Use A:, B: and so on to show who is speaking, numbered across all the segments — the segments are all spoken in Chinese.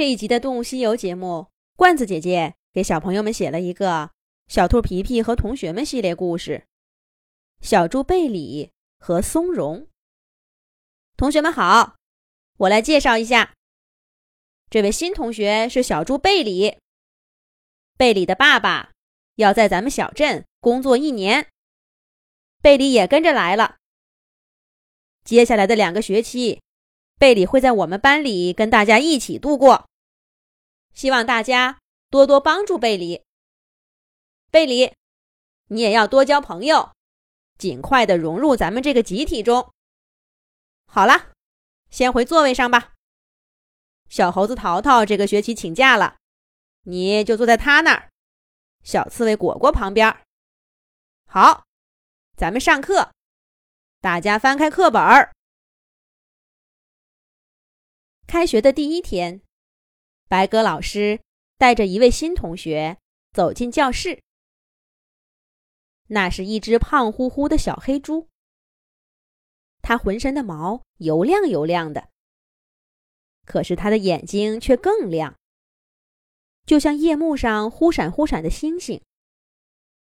A: 这一集的《动物西游》节目，罐子姐姐给小朋友们写了一个《小兔皮皮和同学们》系列故事，《小猪贝里和松茸》。同学们好，我来介绍一下，这位新同学是小猪贝里。贝里的爸爸要在咱们小镇工作一年，贝里也跟着来了。接下来的两个学期，贝里会在我们班里跟大家一起度过。希望大家多多帮助贝里。贝里，你也要多交朋友，尽快的融入咱们这个集体中。好了，先回座位上吧。小猴子淘淘这个学期请假了，你就坐在他那儿。小刺猬果果旁边。好，咱们上课。大家翻开课本儿。开学的第一天。白鸽老师带着一位新同学走进教室。那是一只胖乎乎的小黑猪。它浑身的毛油亮油亮的，可是它的眼睛却更亮，就像夜幕上忽闪忽闪的星星，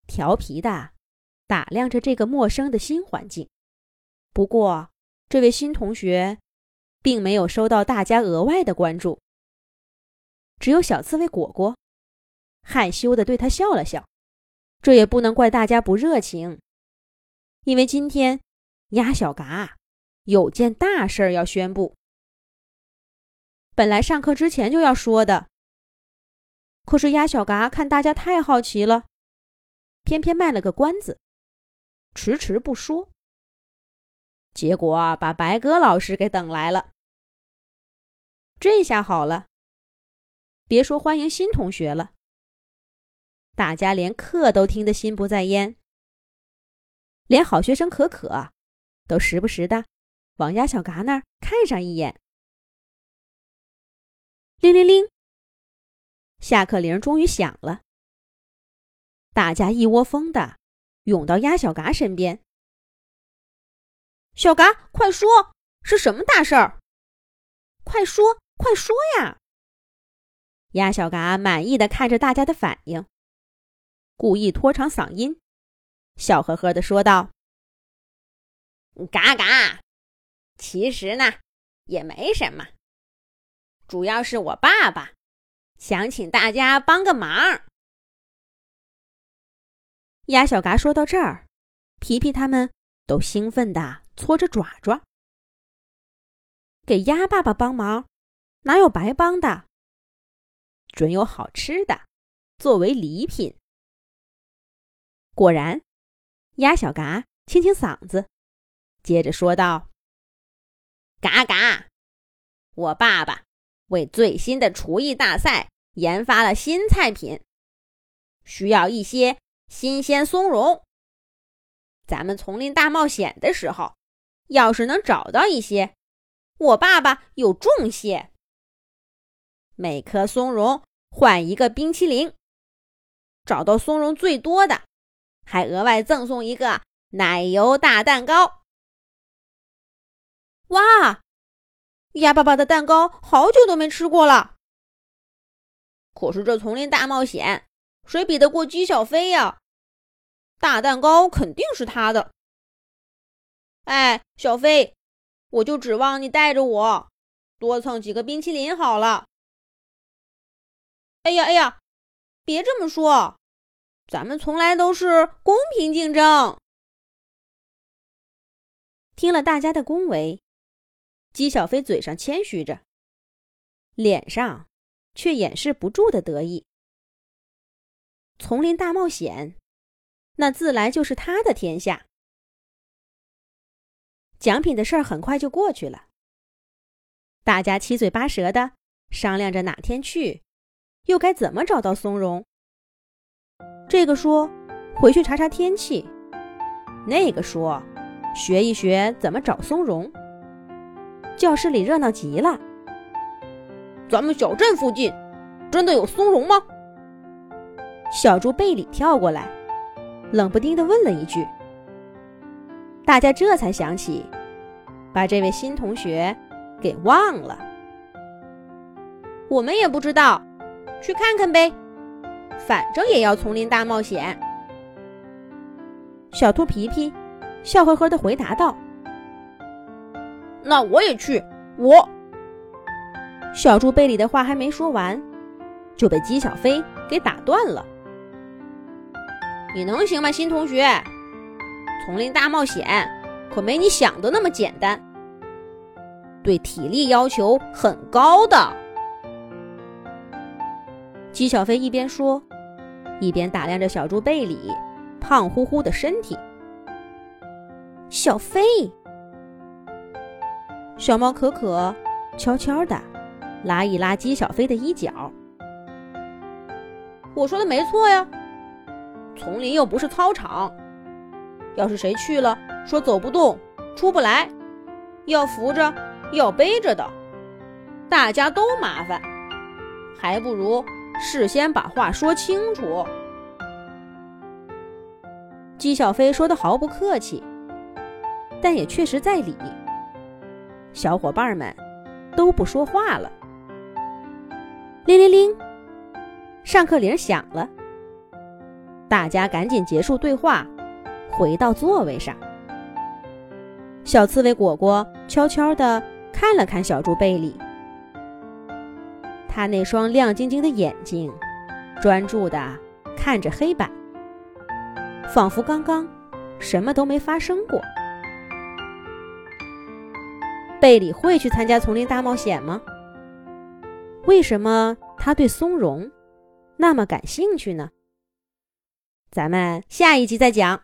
A: 调皮的打量着这个陌生的新环境。不过，这位新同学并没有收到大家额外的关注。只有小刺猬果果害羞的对他笑了笑，这也不能怪大家不热情，因为今天鸭小嘎有件大事儿要宣布。本来上课之前就要说的，可是鸭小嘎看大家太好奇了，偏偏卖了个关子，迟迟不说。结果把白鸽老师给等来了。这下好了。别说欢迎新同学了，大家连课都听得心不在焉，连好学生可可都时不时的往鸭小嘎那儿看上一眼。铃铃铃，下课铃终于响了，大家一窝蜂的涌到鸭小嘎身边。小嘎，快说，是什么大事儿？快说，快说呀！鸭小嘎满意的看着大家的反应，故意拖长嗓音，笑呵呵的说道：“
B: 嘎嘎，其实呢，也没什么，主要是我爸爸想请大家帮个忙。”
A: 鸭小嘎说到这儿，皮皮他们都兴奋的搓着爪爪，给鸭爸爸帮忙，哪有白帮的？准有好吃的作为礼品。果然，鸭小嘎清清嗓子，接着说道：“
B: 嘎嘎，我爸爸为最新的厨艺大赛研发了新菜品，需要一些新鲜松茸。咱们丛林大冒险的时候，要是能找到一些，我爸爸有重谢。每颗松茸。”换一个冰淇淋，找到松茸最多的，还额外赠送一个奶油大蛋糕。
A: 哇，鸭爸爸的蛋糕好久都没吃过了。
B: 可是这丛林大冒险，谁比得过鸡小飞呀？大蛋糕肯定是他的。哎，小飞，我就指望你带着我多蹭几个冰淇淋好了。
A: 哎呀哎呀，别这么说，咱们从来都是公平竞争。听了大家的恭维，姬小飞嘴上谦虚着，脸上却掩饰不住的得意。丛林大冒险，那自来就是他的天下。奖品的事儿很快就过去了，大家七嘴八舌的商量着哪天去。又该怎么找到松茸？这个说回去查查天气，那个说学一学怎么找松茸。教室里热闹极了。
B: 咱们小镇附近真的有松茸吗？
A: 小猪贝里跳过来，冷不丁地问了一句。大家这才想起，把这位新同学给忘了。
B: 我们也不知道，去看看呗，反正也要丛林大冒险。
A: 小兔皮皮笑呵呵的回答道：“
B: 那我也去。”我
A: 小猪贝里的话还没说完，就被姬小飞给打断了。
B: 你能行吗，新同学？丛林大冒险可没你想的那么简单，对体力要求很高的。
A: 姬小飞一边说，一边打量着小猪贝里胖乎乎的身体。
B: 小飞。
A: 小猫可可悄悄的拉一拉姬小飞的衣角。
B: 我说的没错呀，丛林又不是操场，要是谁去了说走不动、出不来，要扶着、要背着的，大家都麻烦，还不如事先把话说清楚。
A: 姬小飞说的毫不客气，但也确实在理。小伙伴们都不说话了。铃铃铃，上课铃响了。大家赶紧结束对话，回到座位上。小刺猬果果悄悄地看了看小猪贝里，他那双亮晶晶的眼睛专注地看着黑板，仿佛刚刚什么都没发生过。贝里会去参加丛林大冒险吗？为什么他对松茸那么感兴趣呢？咱们下一集再讲。